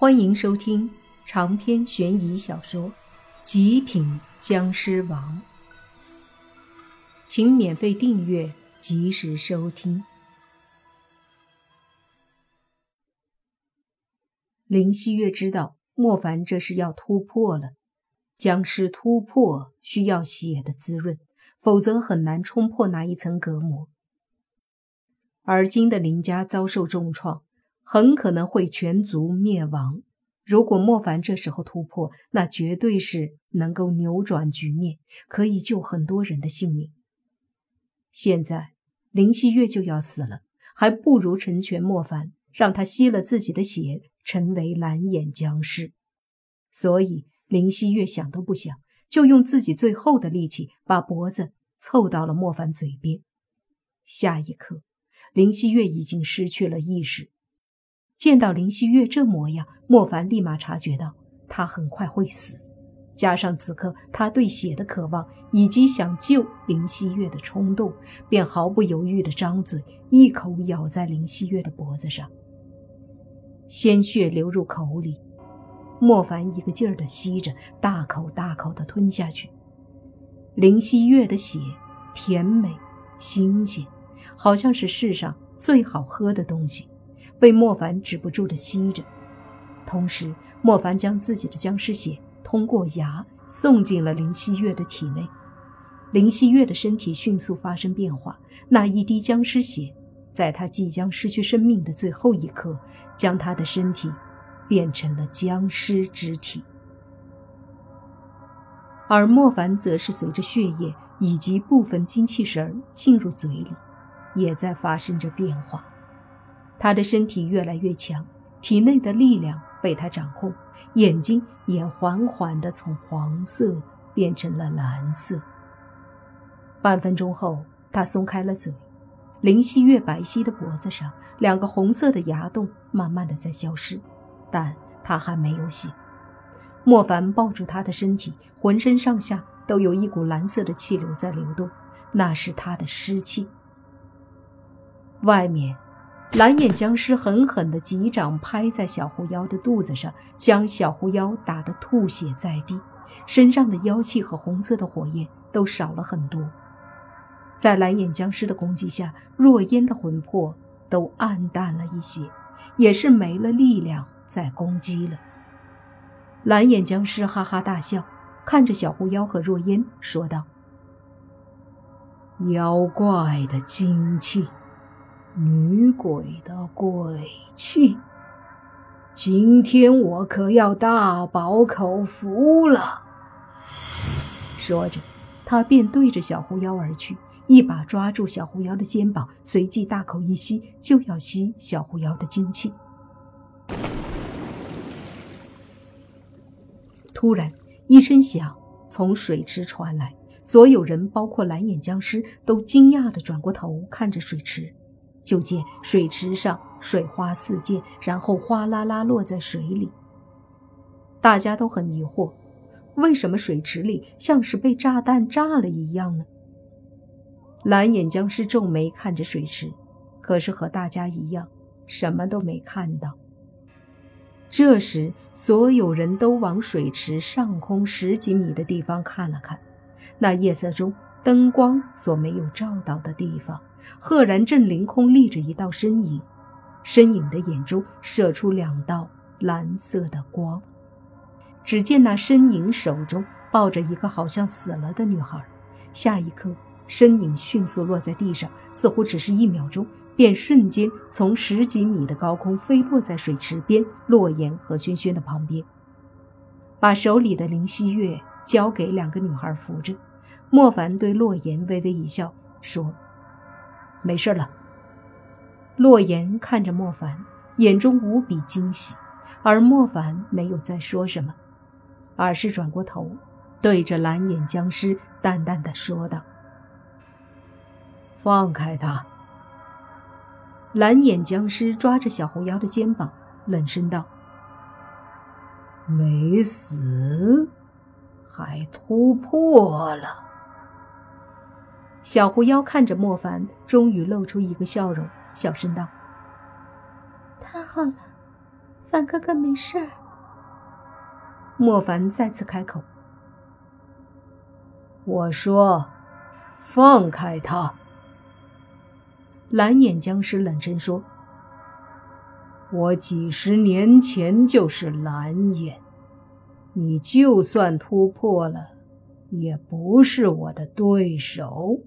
欢迎收听长篇悬疑小说《极品僵尸王》，请免费订阅，及时收听。林希月知道莫凡这是要突破了，僵尸突破需要血的滋润，否则很难冲破那一层隔膜。而今的林家遭受重创。很可能会全族灭亡。如果莫凡这时候突破，那绝对是能够扭转局面，可以救很多人的性命。现在林希月就要死了，还不如成全莫凡，让他吸了自己的血，成为蓝眼僵尸。所以林希月想都不想，就用自己最后的力气，把脖子凑到了莫凡嘴边。下一刻，林希月已经失去了意识。见到林希月这模样，莫凡立马察觉到他很快会死。加上此刻他对血的渴望，以及想救林希月的冲动，便毫不犹豫地张嘴，一口咬在林希月的脖子上。鲜血流入口里，莫凡一个劲儿地吸着，大口大口地吞下去。林希月的血甜美、新鲜，好像是世上最好喝的东西。被莫凡止不住的吸着，同时，莫凡将自己的僵尸血通过牙送进了林希月的体内。林希月的身体迅速发生变化，那一滴僵尸血，在他即将失去生命的最后一刻，将他的身体变成了僵尸之体。而莫凡则是随着血液以及部分精气神进入嘴里，也在发生着变化。他的身体越来越强，体内的力量被他掌控，眼睛也缓缓地从黄色变成了蓝色。半分钟后，他松开了嘴，林希月白皙的脖子上两个红色的牙洞慢慢的在消失，但他还没有醒。莫凡抱住他的身体，浑身上下都有一股蓝色的气流在流动，那是他的尸气。外面。蓝眼僵尸狠狠地几掌拍在小狐妖的肚子上，将小狐妖打得吐血在地，身上的妖气和红色的火焰都少了很多。在蓝眼僵尸的攻击下，若烟的魂魄都暗淡了一些，也是没了力量再攻击了。蓝眼僵尸哈哈大笑，看着小狐妖和若烟说道：“妖怪的精气。”女鬼的鬼气，今天我可要大饱口福了。说着，他便对着小狐妖而去，一把抓住小狐妖的肩膀，随即大口一吸，就要吸小狐妖的精气。突然，一声响从水池传来，所有人，包括蓝眼僵尸，都惊讶地转过头看着水池。就见水池上水花四溅，然后哗啦啦落在水里。大家都很疑惑，为什么水池里像是被炸弹炸了一样呢？蓝眼僵尸皱眉看着水池，可是和大家一样，什么都没看到。这时，所有人都往水池上空十几米的地方看了看，那夜色中灯光所没有照到的地方。赫然正凌空立着一道身影，身影的眼中射出两道蓝色的光。只见那身影手中抱着一个好像死了的女孩，下一刻，身影迅速落在地上，似乎只是一秒钟，便瞬间从十几米的高空飞落在水池边洛言和轩轩的旁边，把手里的林希月交给两个女孩扶着。莫凡对洛言微微一笑，说。没事了。洛言看着莫凡，眼中无比惊喜，而莫凡没有再说什么，而是转过头，对着蓝眼僵尸淡淡的说道：“放开他。”蓝眼僵尸抓着小狐妖的肩膀，冷声道：“没死，还突破了。”小狐妖看着莫凡，终于露出一个笑容，小声道：“太好了，凡哥哥没事儿。莫凡再次开口：“我说，放开他。”蓝眼僵尸冷声说：“我几十年前就是蓝眼，你就算突破了，也不是我的对手。”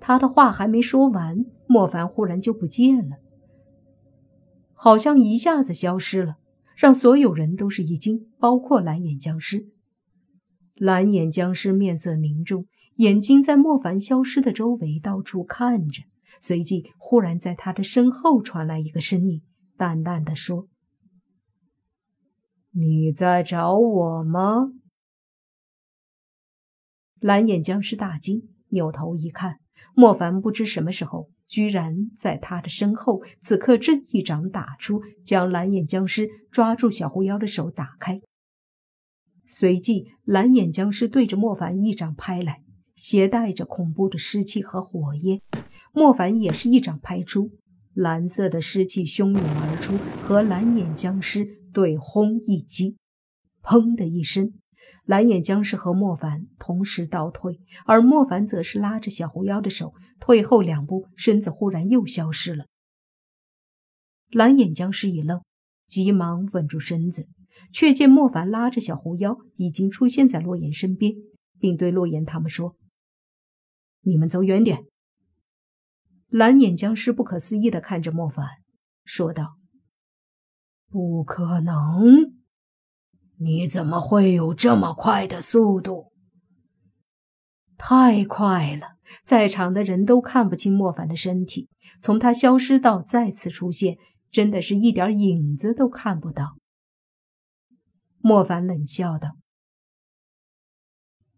他的话还没说完，莫凡忽然就不见了，好像一下子消失了，让所有人都是一惊，包括蓝眼僵尸。蓝眼僵尸面色凝重，眼睛在莫凡消失的周围到处看着，随即忽然在他的身后传来一个声音，淡淡的说：“你在找我吗？”蓝眼僵尸大惊，扭头一看。莫凡不知什么时候，居然在他的身后，此刻正一掌打出，将蓝眼僵尸抓住小狐妖的手打开。随即，蓝眼僵尸对着莫凡一掌拍来，携带着恐怖的湿气和火焰。莫凡也是一掌拍出，蓝色的湿气汹涌而出，和蓝眼僵尸对轰一击，砰的一声。蓝眼僵尸和莫凡同时倒退，而莫凡则是拉着小狐妖的手退后两步，身子忽然又消失了。蓝眼僵尸一愣，急忙稳住身子，却见莫凡拉着小狐妖已经出现在洛言身边，并对洛言他们说：“你们走远点。”蓝眼僵尸不可思议地看着莫凡，说道：“不可能。”你怎么会有这么快的速度？太快了，在场的人都看不清莫凡的身体。从他消失到再次出现，真的是一点影子都看不到。莫凡冷笑道：“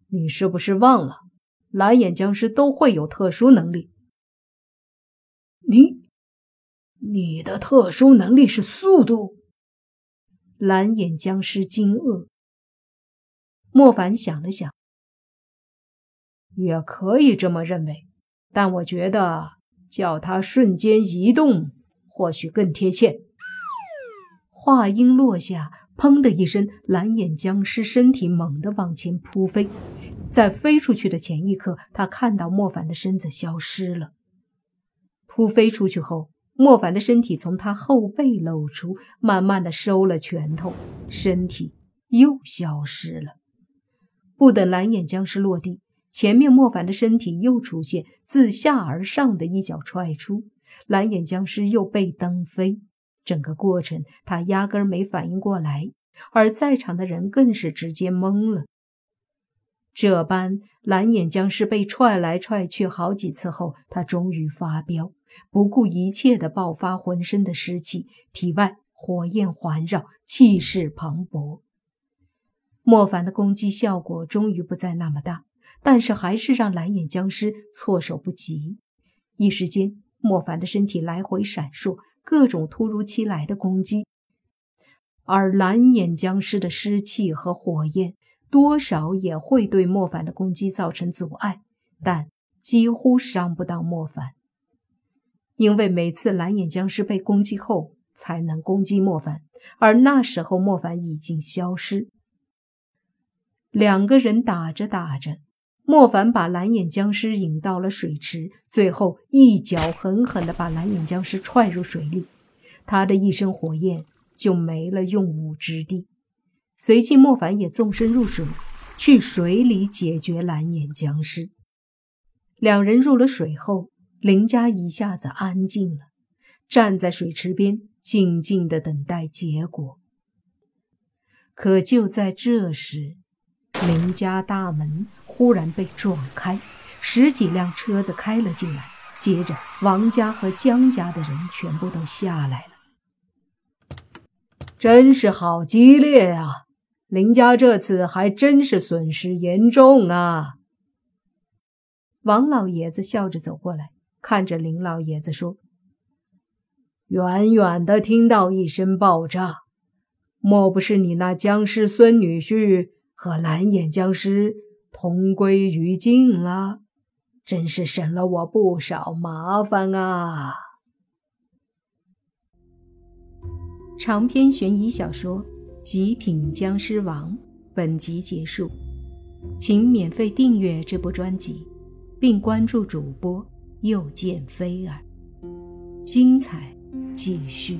你是不是忘了，蓝眼僵尸都会有特殊能力？你，你的特殊能力是速度？”蓝眼僵尸惊愕，莫凡想了想，也可以这么认为，但我觉得叫他瞬间移动或许更贴切。话音落下，砰的一声，蓝眼僵尸身体猛地往前扑飞，在飞出去的前一刻，他看到莫凡的身子消失了。扑飞出去后。莫凡的身体从他后背露出，慢慢的收了拳头，身体又消失了。不等蓝眼僵尸落地，前面莫凡的身体又出现，自下而上的一脚踹出，蓝眼僵尸又被蹬飞。整个过程他压根没反应过来，而在场的人更是直接懵了。这般蓝眼僵尸被踹来踹去好几次后，他终于发飙。不顾一切地爆发浑身的湿气，体外火焰环绕，气势磅礴。莫凡的攻击效果终于不再那么大，但是还是让蓝眼僵尸措手不及。一时间，莫凡的身体来回闪烁，各种突如其来的攻击，而蓝眼僵尸的湿气和火焰多少也会对莫凡的攻击造成阻碍，但几乎伤不到莫凡。因为每次蓝眼僵尸被攻击后才能攻击莫凡，而那时候莫凡已经消失。两个人打着打着，莫凡把蓝眼僵尸引到了水池，最后一脚狠狠地把蓝眼僵尸踹入水里，他的一身火焰就没了用武之地。随即，莫凡也纵身入水，去水里解决蓝眼僵尸。两人入了水后。林家一下子安静了，站在水池边，静静的等待结果。可就在这时，林家大门忽然被撞开，十几辆车子开了进来，接着王家和江家的人全部都下来了。真是好激烈啊！林家这次还真是损失严重啊！王老爷子笑着走过来。看着林老爷子说：“远远的听到一声爆炸，莫不是你那僵尸孙女婿和蓝眼僵尸同归于尽了？真是省了我不少麻烦啊！”长篇悬疑小说《极品僵尸王》本集结束，请免费订阅这部专辑，并关注主播又见飞儿，精彩继续。